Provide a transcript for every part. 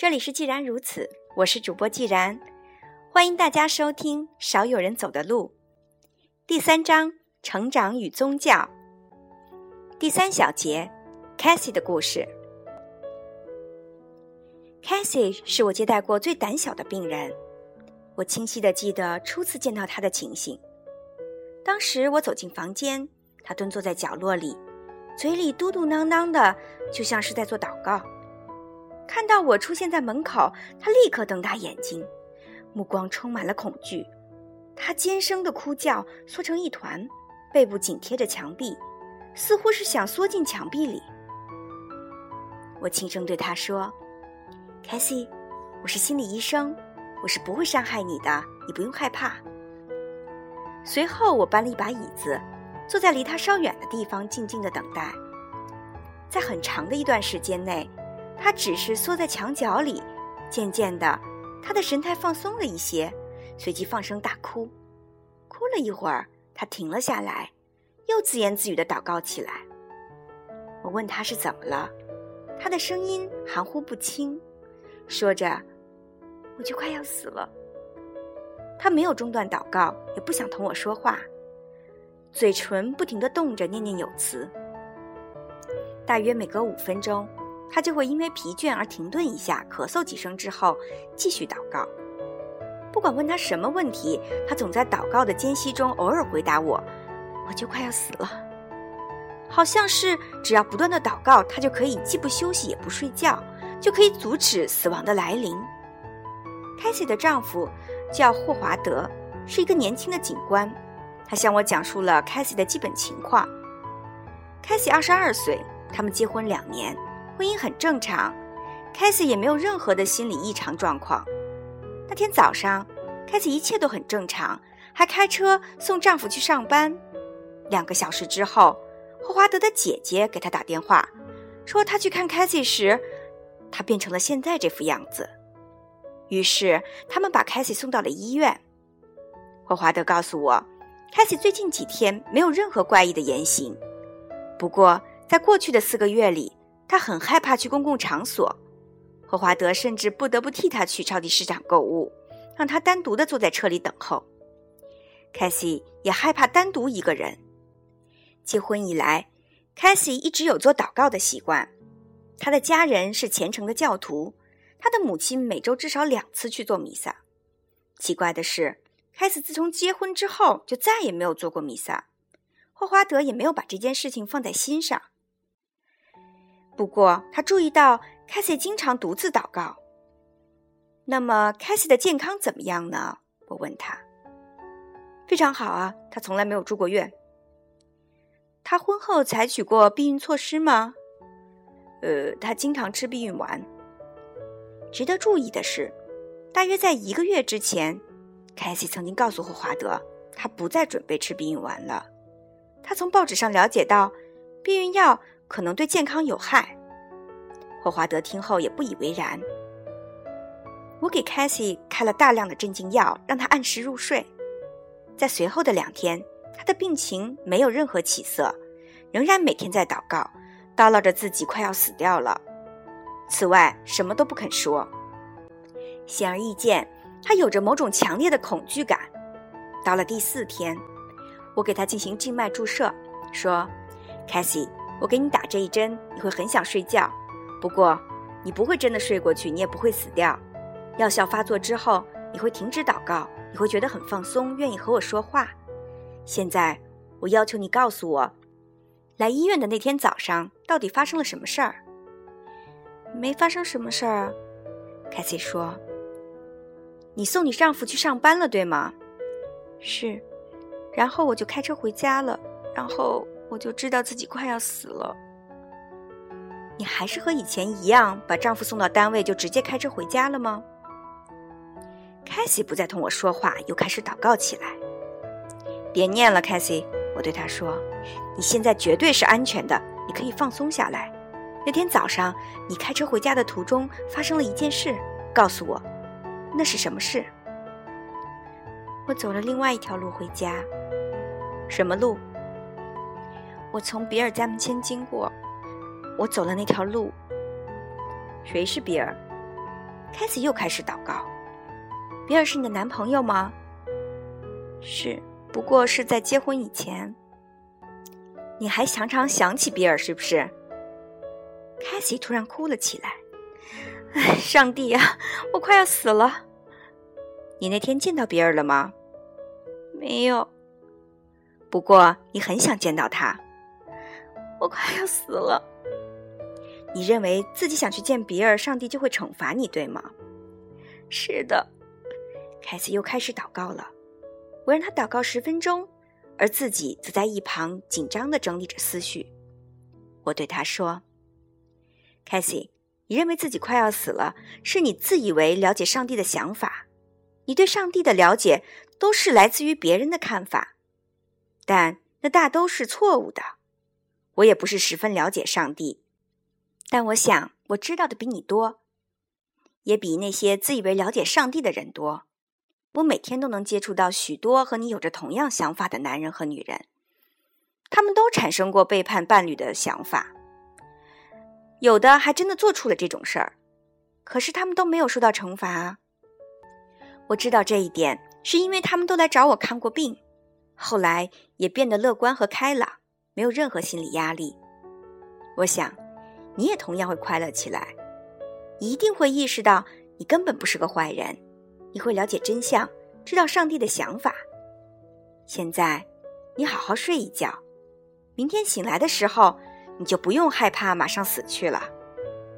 这里是既然如此，我是主播既然，欢迎大家收听《少有人走的路》第三章：成长与宗教。第三小节，Cassie 的故事。Cassie 是我接待过最胆小的病人，我清晰的记得初次见到他的情形。当时我走进房间，他蹲坐在角落里，嘴里嘟嘟囔囔的，就像是在做祷告。看到我出现在门口，他立刻瞪大眼睛，目光充满了恐惧。他尖声的哭叫，缩成一团，背部紧贴着墙壁，似乎是想缩进墙壁里。我轻声对他说：“凯西，我是心理医生，我是不会伤害你的，你不用害怕。”随后，我搬了一把椅子，坐在离他稍远的地方，静静的等待。在很长的一段时间内。他只是缩在墙角里，渐渐的，他的神态放松了一些，随即放声大哭。哭了一会儿，他停了下来，又自言自语的祷告起来。我问他是怎么了，他的声音含糊不清，说着：“我就快要死了。”他没有中断祷告，也不想同我说话，嘴唇不停的动着，念念有词。大约每隔五分钟。他就会因为疲倦而停顿一下，咳嗽几声之后继续祷告。不管问他什么问题，他总在祷告的间隙中偶尔回答我：“我就快要死了。”好像是只要不断的祷告，他就可以既不休息也不睡觉，就可以阻止死亡的来临。凯西的丈夫叫霍华德，是一个年轻的警官。他向我讲述了凯西的基本情况。凯西二十二岁，他们结婚两年。婚姻很正常，凯西也没有任何的心理异常状况。那天早上，凯西一切都很正常，还开车送丈夫去上班。两个小时之后，霍华德的姐姐给他打电话，说他去看凯西时，他变成了现在这副样子。于是他们把凯西送到了医院。霍华德告诉我，凯西最近几天没有任何怪异的言行，不过在过去的四个月里。他很害怕去公共场所，霍华德甚至不得不替他去超级市场购物，让他单独的坐在车里等候。凯西也害怕单独一个人。结婚以来，凯西一直有做祷告的习惯，他的家人是虔诚的教徒，他的母亲每周至少两次去做弥撒。奇怪的是，凯西自从结婚之后就再也没有做过弥撒，霍华德也没有把这件事情放在心上。不过，他注意到凯西经常独自祷告。那么，凯西的健康怎么样呢？我问他。非常好啊，他从来没有住过院。他婚后采取过避孕措施吗？呃，他经常吃避孕丸。值得注意的是，大约在一个月之前，凯西曾经告诉霍华德，他不再准备吃避孕丸了。他从报纸上了解到，避孕药。可能对健康有害。霍华德听后也不以为然。我给凯西开了大量的镇静药，让她按时入睡。在随后的两天，她的病情没有任何起色，仍然每天在祷告，叨唠着自己快要死掉了。此外，什么都不肯说。显而易见，她有着某种强烈的恐惧感。到了第四天，我给她进行静脉注射，说：“凯西。”我给你打这一针，你会很想睡觉，不过你不会真的睡过去，你也不会死掉。药效发作之后，你会停止祷告，你会觉得很放松，愿意和我说话。现在，我要求你告诉我，来医院的那天早上到底发生了什么事儿？没发生什么事儿，凯西说。你送你丈夫去上班了，对吗？是，然后我就开车回家了，然后。我就知道自己快要死了。你还是和以前一样，把丈夫送到单位就直接开车回家了吗？凯西不再同我说话，又开始祷告起来。别念了，凯西，我对她说：“你现在绝对是安全的，你可以放松下来。那天早上你开车回家的途中发生了一件事，告诉我，那是什么事？”我走了另外一条路回家。什么路？我从比尔家门前经过，我走了那条路。谁是比尔？凯西又开始祷告：“比尔是你的男朋友吗？”“是，不过是在结婚以前。”“你还常常想起比尔是不是？”凯西突然哭了起来。“哎，上帝啊，我快要死了！”“你那天见到比尔了吗？”“没有。”“不过你很想见到他。”“我快要死了。”你认为自己想去见比尔，上帝就会惩罚你，对吗？是的，凯西又开始祷告了。我让他祷告十分钟，而自己则在一旁紧张的整理着思绪。我对他说：“凯西，你认为自己快要死了，是你自以为了解上帝的想法。你对上帝的了解都是来自于别人的看法，但那大都是错误的。我也不是十分了解上帝。”但我想，我知道的比你多，也比那些自以为了解上帝的人多。我每天都能接触到许多和你有着同样想法的男人和女人，他们都产生过背叛伴侣的想法，有的还真的做出了这种事儿，可是他们都没有受到惩罚。我知道这一点，是因为他们都来找我看过病，后来也变得乐观和开朗，没有任何心理压力。我想。你也同样会快乐起来，一定会意识到你根本不是个坏人，你会了解真相，知道上帝的想法。现在，你好好睡一觉，明天醒来的时候，你就不用害怕马上死去了。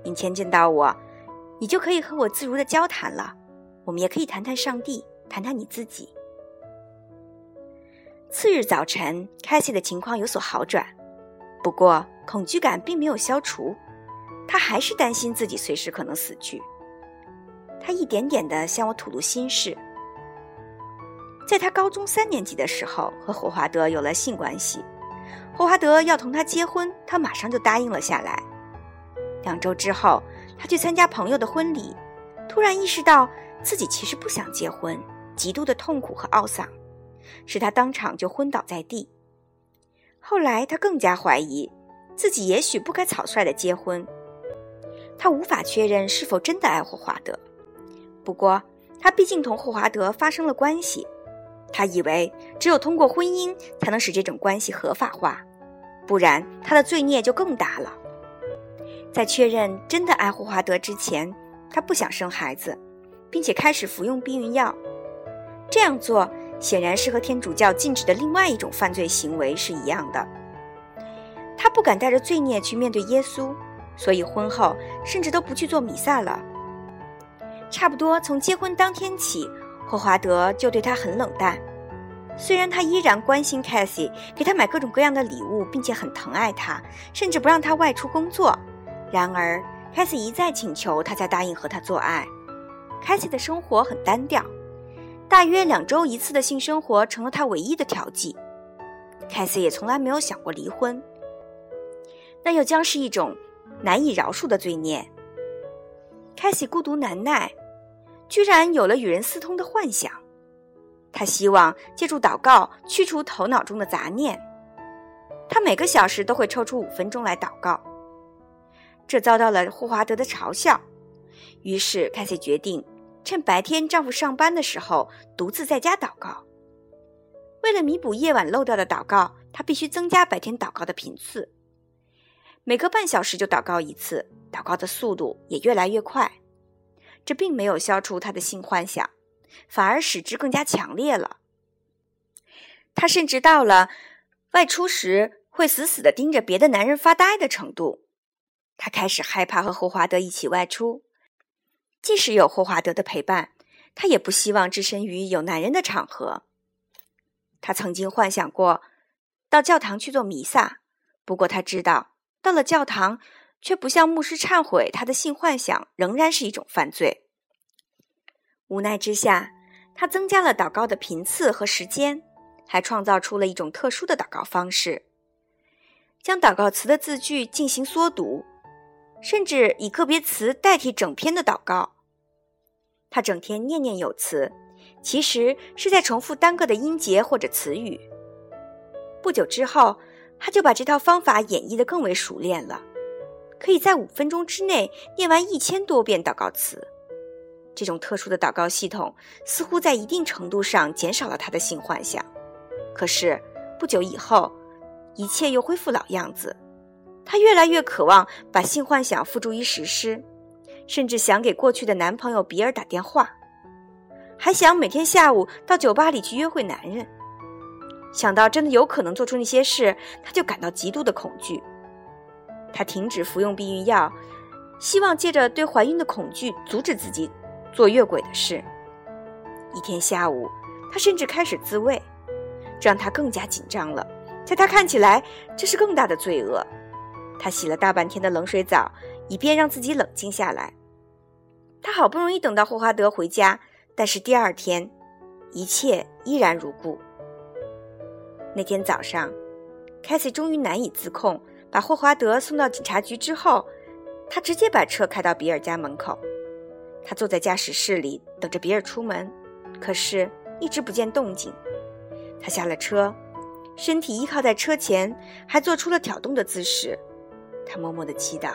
明天见到我，你就可以和我自如的交谈了。我们也可以谈谈上帝，谈谈你自己。次日早晨，凯西的情况有所好转。不过，恐惧感并没有消除，他还是担心自己随时可能死去。他一点点的向我吐露心事。在他高中三年级的时候，和霍华德有了性关系。霍华德要同他结婚，他马上就答应了下来。两周之后，他去参加朋友的婚礼，突然意识到自己其实不想结婚，极度的痛苦和懊丧，使他当场就昏倒在地。后来，他更加怀疑自己也许不该草率的结婚。他无法确认是否真的爱霍华德。不过，他毕竟同霍华德发生了关系。他以为只有通过婚姻才能使这种关系合法化，不然他的罪孽就更大了。在确认真的爱霍华德之前，他不想生孩子，并且开始服用避孕药。这样做。显然是和天主教禁止的另外一种犯罪行为是一样的。他不敢带着罪孽去面对耶稣，所以婚后甚至都不去做弥撒了。差不多从结婚当天起，霍华德就对他很冷淡。虽然他依然关心凯西，给他买各种各样的礼物，并且很疼爱他，甚至不让他外出工作，然而凯西一再请求，他才答应和他做爱。凯西的生活很单调。大约两周一次的性生活成了他唯一的调剂。凯西也从来没有想过离婚，那又将是一种难以饶恕的罪孽。凯西孤独难耐，居然有了与人私通的幻想。他希望借助祷告驱除头脑中的杂念。他每个小时都会抽出五分钟来祷告，这遭到了霍华德的嘲笑。于是凯西决定。趁白天丈夫上班的时候，独自在家祷告。为了弥补夜晚漏掉的祷告，她必须增加白天祷告的频次，每隔半小时就祷告一次，祷告的速度也越来越快。这并没有消除她的性幻想，反而使之更加强烈了。她甚至到了外出时会死死地盯着别的男人发呆的程度。她开始害怕和霍华德一起外出。即使有霍华德的陪伴，他也不希望置身于有男人的场合。他曾经幻想过到教堂去做弥撒，不过他知道到了教堂却不向牧师忏悔他的性幻想，仍然是一种犯罪。无奈之下，他增加了祷告的频次和时间，还创造出了一种特殊的祷告方式，将祷告词的字句进行缩读。甚至以个别词代替整篇的祷告。他整天念念有词，其实是在重复单个的音节或者词语。不久之后，他就把这套方法演绎得更为熟练了，可以在五分钟之内念完一千多遍祷告词。这种特殊的祷告系统似乎在一定程度上减少了他的性幻想。可是不久以后，一切又恢复老样子。他越来越渴望把性幻想付诸于实施，甚至想给过去的男朋友比尔打电话，还想每天下午到酒吧里去约会男人。想到真的有可能做出那些事，他就感到极度的恐惧。他停止服用避孕药，希望借着对怀孕的恐惧阻止自己做越轨的事。一天下午，他甚至开始自慰，这让他更加紧张了。在他看起来，这是更大的罪恶。他洗了大半天的冷水澡，以便让自己冷静下来。他好不容易等到霍华德回家，但是第二天，一切依然如故。那天早上，凯西终于难以自控，把霍华德送到警察局之后，他直接把车开到比尔家门口。他坐在驾驶室里等着比尔出门，可是一直不见动静。他下了车，身体依靠在车前，还做出了挑动的姿势。他默默地祈祷：“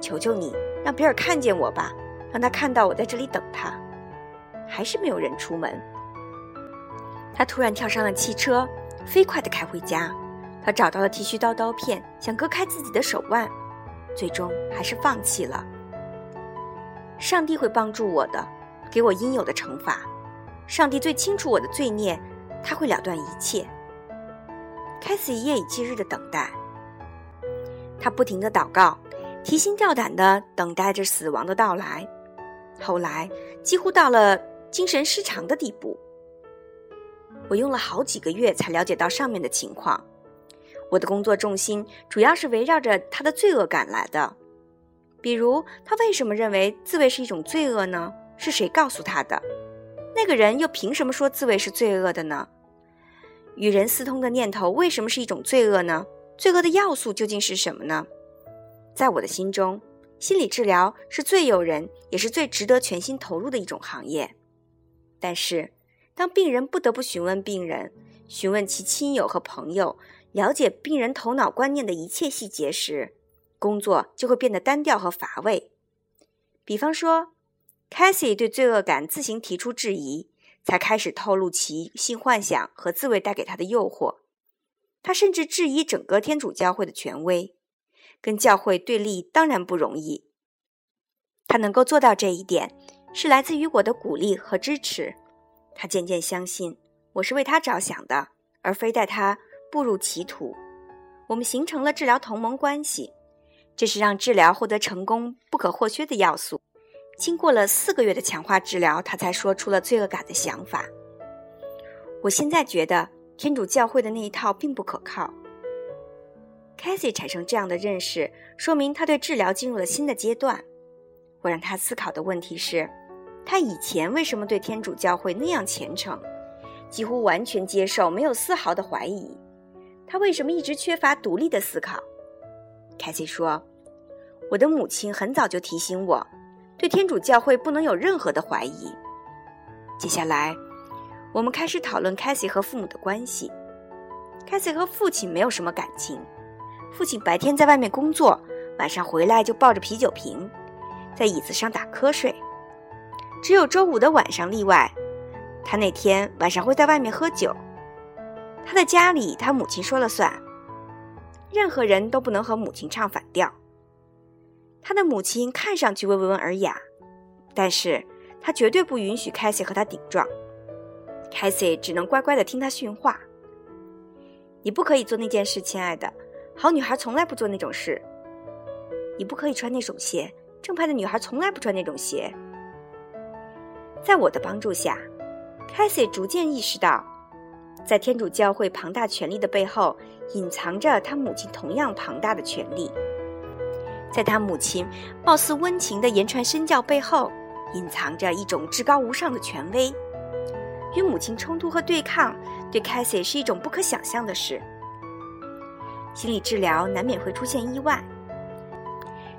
求求你，让比尔看见我吧，让他看到我在这里等他。”还是没有人出门。他突然跳上了汽车，飞快地开回家。他找到了剃须刀刀片，想割开自己的手腕，最终还是放弃了。上帝会帮助我的，给我应有的惩罚。上帝最清楚我的罪孽，他会了断一切。开始夜以继日的等待，他不停的祷告，提心吊胆的等待着死亡的到来。后来几乎到了精神失常的地步。我用了好几个月才了解到上面的情况。我的工作重心主要是围绕着他的罪恶感来的，比如他为什么认为自慰是一种罪恶呢？是谁告诉他的？那个人又凭什么说自慰是罪恶的呢？与人私通的念头为什么是一种罪恶呢？罪恶的要素究竟是什么呢？在我的心中，心理治疗是最诱人，也是最值得全心投入的一种行业。但是。当病人不得不询问病人、询问其亲友和朋友，了解病人头脑观念的一切细节时，工作就会变得单调和乏味。比方说，Cassie 对罪恶感自行提出质疑，才开始透露其性幻想和自慰带给他的诱惑。他甚至质疑整个天主教会的权威，跟教会对立当然不容易。他能够做到这一点，是来自于我的鼓励和支持。他渐渐相信我是为他着想的，而非带他步入歧途。我们形成了治疗同盟关系，这是让治疗获得成功不可或缺的要素。经过了四个月的强化治疗，他才说出了罪恶感的想法。我现在觉得天主教会的那一套并不可靠。凯西产生这样的认识，说明他对治疗进入了新的阶段。我让他思考的问题是。他以前为什么对天主教会那样虔诚，几乎完全接受，没有丝毫的怀疑？他为什么一直缺乏独立的思考？凯西说：“我的母亲很早就提醒我，对天主教会不能有任何的怀疑。”接下来，我们开始讨论凯西和父母的关系。凯西和父亲没有什么感情，父亲白天在外面工作，晚上回来就抱着啤酒瓶，在椅子上打瞌睡。只有周五的晚上例外，他那天晚上会在外面喝酒。他的家里，他母亲说了算，任何人都不能和母亲唱反调。他的母亲看上去温文尔雅，但是他绝对不允许凯西和他顶撞。凯西只能乖乖的听他训话。你不可以做那件事，亲爱的，好女孩从来不做那种事。你不可以穿那种鞋，正派的女孩从来不穿那种鞋。在我的帮助下，凯西逐渐意识到，在天主教会庞大权力的背后，隐藏着他母亲同样庞大的权力。在他母亲貌似温情的言传身教背后，隐藏着一种至高无上的权威。与母亲冲突和对抗，对凯西是一种不可想象的事。心理治疗难免会出现意外。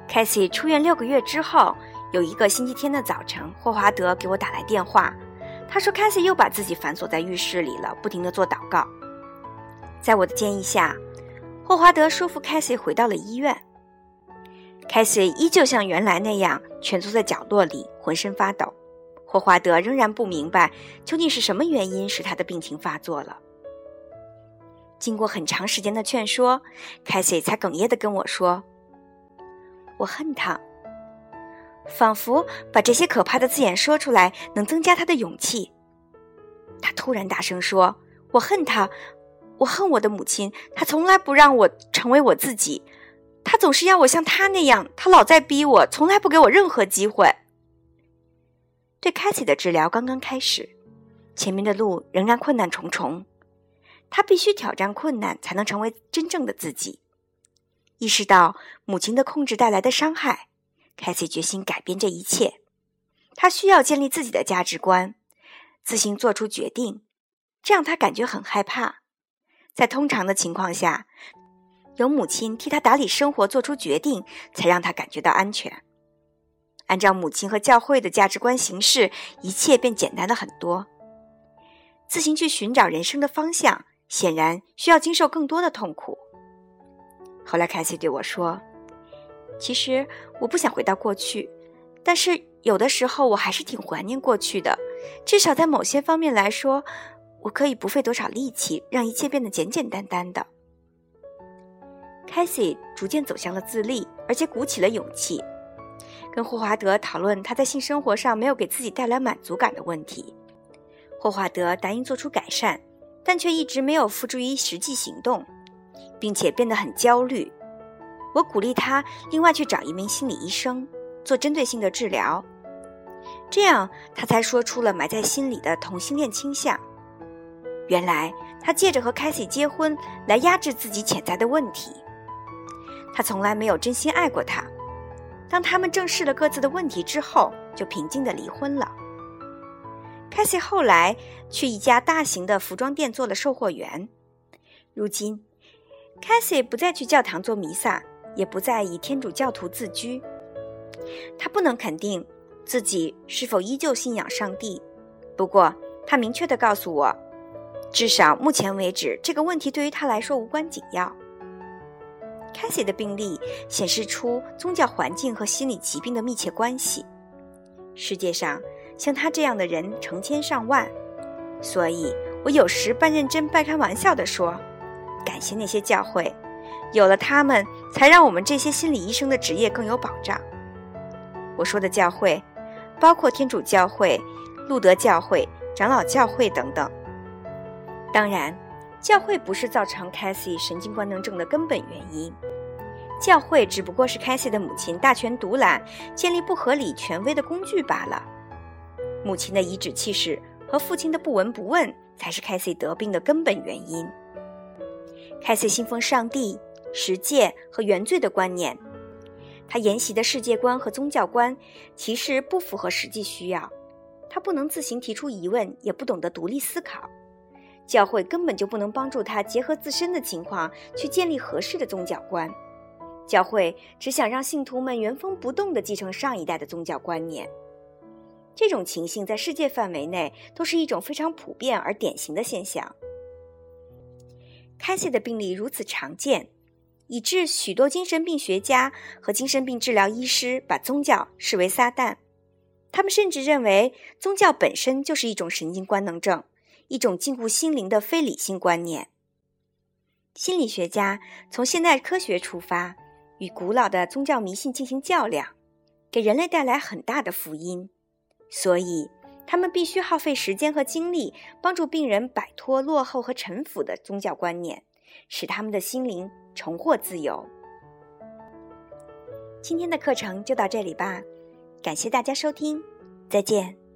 凯西出院六个月之后。有一个星期天的早晨，霍华德给我打来电话，他说凯西又把自己反锁在浴室里了，不停地做祷告。在我的建议下，霍华德说服凯西回到了医院。凯西依旧像原来那样蜷缩在角落里，浑身发抖。霍华德仍然不明白究竟是什么原因使他的病情发作了。经过很长时间的劝说，凯西才哽咽地跟我说：“我恨他。”仿佛把这些可怕的字眼说出来能增加他的勇气。他突然大声说：“我恨他，我恨我的母亲。他从来不让我成为我自己，他总是要我像他那样。他老在逼我，从来不给我任何机会。”对凯西的治疗刚刚开始，前面的路仍然困难重重。他必须挑战困难，才能成为真正的自己。意识到母亲的控制带来的伤害，凯西决心改变这一切。他需要建立自己的价值观，自行做出决定。这样他感觉很害怕。在通常的情况下，由母亲替他打理生活、做出决定，才让他感觉到安全。按照母亲和教会的价值观行事，一切便简单了很多。自行去寻找人生的方向，显然需要经受更多的痛苦。后来，凯西对我说：“其实我不想回到过去，但是有的时候我还是挺怀念过去的。至少在某些方面来说，我可以不费多少力气，让一切变得简简单单的。”凯西逐渐走向了自立，而且鼓起了勇气。跟霍华德讨论他在性生活上没有给自己带来满足感的问题，霍华德答应做出改善，但却一直没有付诸于实际行动，并且变得很焦虑。我鼓励他另外去找一名心理医生做针对性的治疗，这样他才说出了埋在心里的同性恋倾向。原来他借着和凯西结婚来压制自己潜在的问题，他从来没有真心爱过她。当他们正视了各自的问题之后，就平静的离婚了。凯西后来去一家大型的服装店做了售货员。如今，凯西不再去教堂做弥撒，也不再以天主教徒自居。他不能肯定自己是否依旧信仰上帝，不过他明确的告诉我，至少目前为止，这个问题对于他来说无关紧要。凯西的病例显示出宗教环境和心理疾病的密切关系。世界上像他这样的人成千上万，所以我有时半认真半开玩笑地说：“感谢那些教会，有了他们，才让我们这些心理医生的职业更有保障。”我说的教会，包括天主教会、路德教会、长老教会等等。当然。教会不是造成凯西神经官能症的根本原因，教会只不过是凯西的母亲大权独揽、建立不合理权威的工具罢了。母亲的颐指气使和父亲的不闻不问，才是凯西得病的根本原因。凯西信奉上帝、十诫和原罪的观念，他沿袭的世界观和宗教观其实不符合实际需要，他不能自行提出疑问，也不懂得独立思考。教会根本就不能帮助他结合自身的情况去建立合适的宗教观，教会只想让信徒们原封不动地继承上一代的宗教观念。这种情形在世界范围内都是一种非常普遍而典型的现象。开西的病例如此常见，以致许多精神病学家和精神病治疗医师把宗教视为撒旦，他们甚至认为宗教本身就是一种神经官能症。一种禁锢心灵的非理性观念。心理学家从现代科学出发，与古老的宗教迷信进行较量，给人类带来很大的福音。所以，他们必须耗费时间和精力，帮助病人摆脱落后和陈腐的宗教观念，使他们的心灵重获自由。今天的课程就到这里吧，感谢大家收听，再见。